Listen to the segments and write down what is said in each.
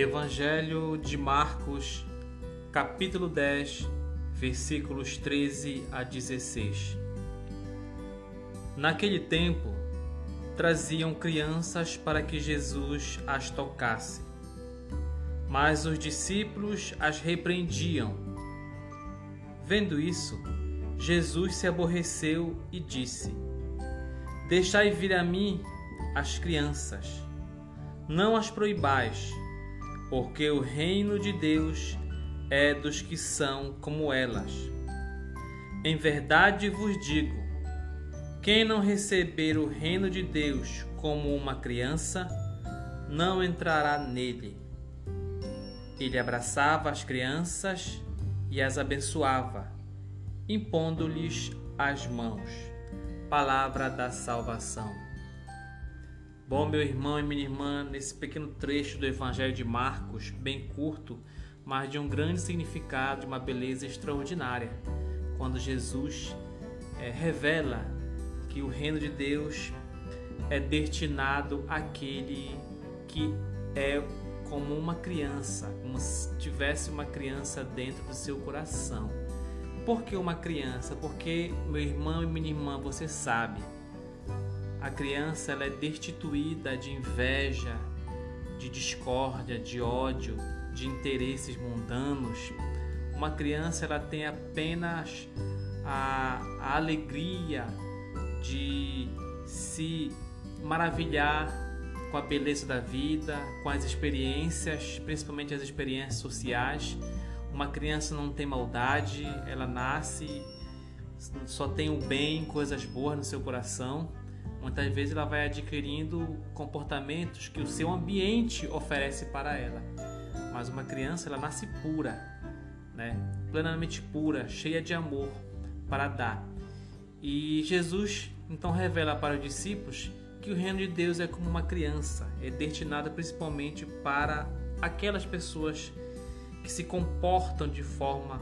Evangelho de Marcos, capítulo 10, versículos 13 a 16. Naquele tempo, traziam crianças para que Jesus as tocasse. Mas os discípulos as repreendiam. Vendo isso, Jesus se aborreceu e disse: Deixai vir a mim as crianças, não as proibais, porque o reino de Deus é dos que são como elas. Em verdade vos digo: quem não receber o reino de Deus como uma criança, não entrará nele. Ele abraçava as crianças e as abençoava, impondo-lhes as mãos. Palavra da salvação. Bom, meu irmão e minha irmã, nesse pequeno trecho do Evangelho de Marcos, bem curto, mas de um grande significado, de uma beleza extraordinária, quando Jesus é, revela que o reino de Deus é destinado àquele que é como uma criança, como se tivesse uma criança dentro do seu coração. Por que uma criança? Porque, meu irmão e minha irmã, você sabe, a criança ela é destituída de inveja, de discórdia, de ódio, de interesses mundanos. Uma criança ela tem apenas a, a alegria de se maravilhar com a beleza da vida, com as experiências, principalmente as experiências sociais. Uma criança não tem maldade, ela nasce, só tem o bem, coisas boas no seu coração. Muitas vezes ela vai adquirindo comportamentos que o seu ambiente oferece para ela. Mas uma criança ela nasce pura, né? plenamente pura, cheia de amor para dar. E Jesus então revela para os discípulos que o reino de Deus é como uma criança, é destinado principalmente para aquelas pessoas que se comportam de forma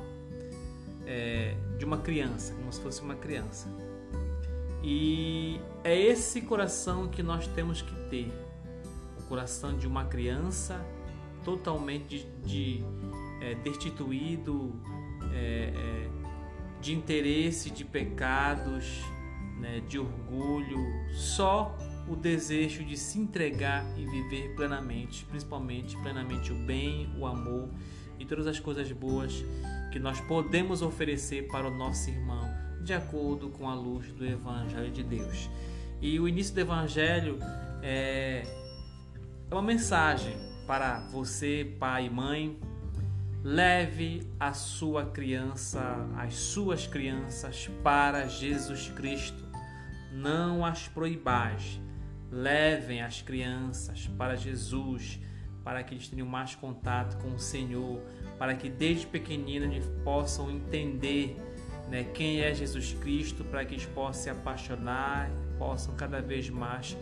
é, de uma criança, como se fosse uma criança. E é esse coração que nós temos que ter. O coração de uma criança totalmente de, de é, destituído é, é, de interesse, de pecados, né, de orgulho, só o desejo de se entregar e viver plenamente, principalmente plenamente o bem, o amor e todas as coisas boas que nós podemos oferecer para o nosso irmão de acordo com a luz do Evangelho de Deus. E o início do Evangelho é, é uma mensagem para você, pai e mãe. Leve a sua criança, as suas crianças para Jesus Cristo. Não as proibais. Levem as crianças para Jesus, para que eles tenham mais contato com o Senhor, para que desde pequenino eles possam entender né, quem é Jesus Cristo, para que eles possam se apaixonar, possam cada vez mais,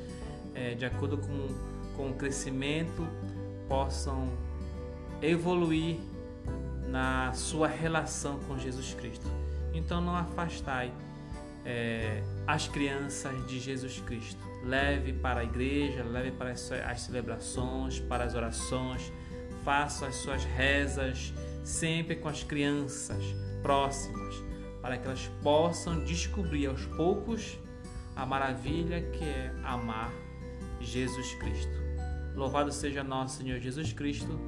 é, de acordo com, com o crescimento, possam evoluir na sua relação com Jesus Cristo. Então não afastai é, as crianças de Jesus Cristo. Leve para a igreja, leve para as, as celebrações, para as orações, faça as suas rezas sempre com as crianças próximas para que elas possam descobrir aos poucos a maravilha que é amar Jesus Cristo. Louvado seja nosso Senhor Jesus Cristo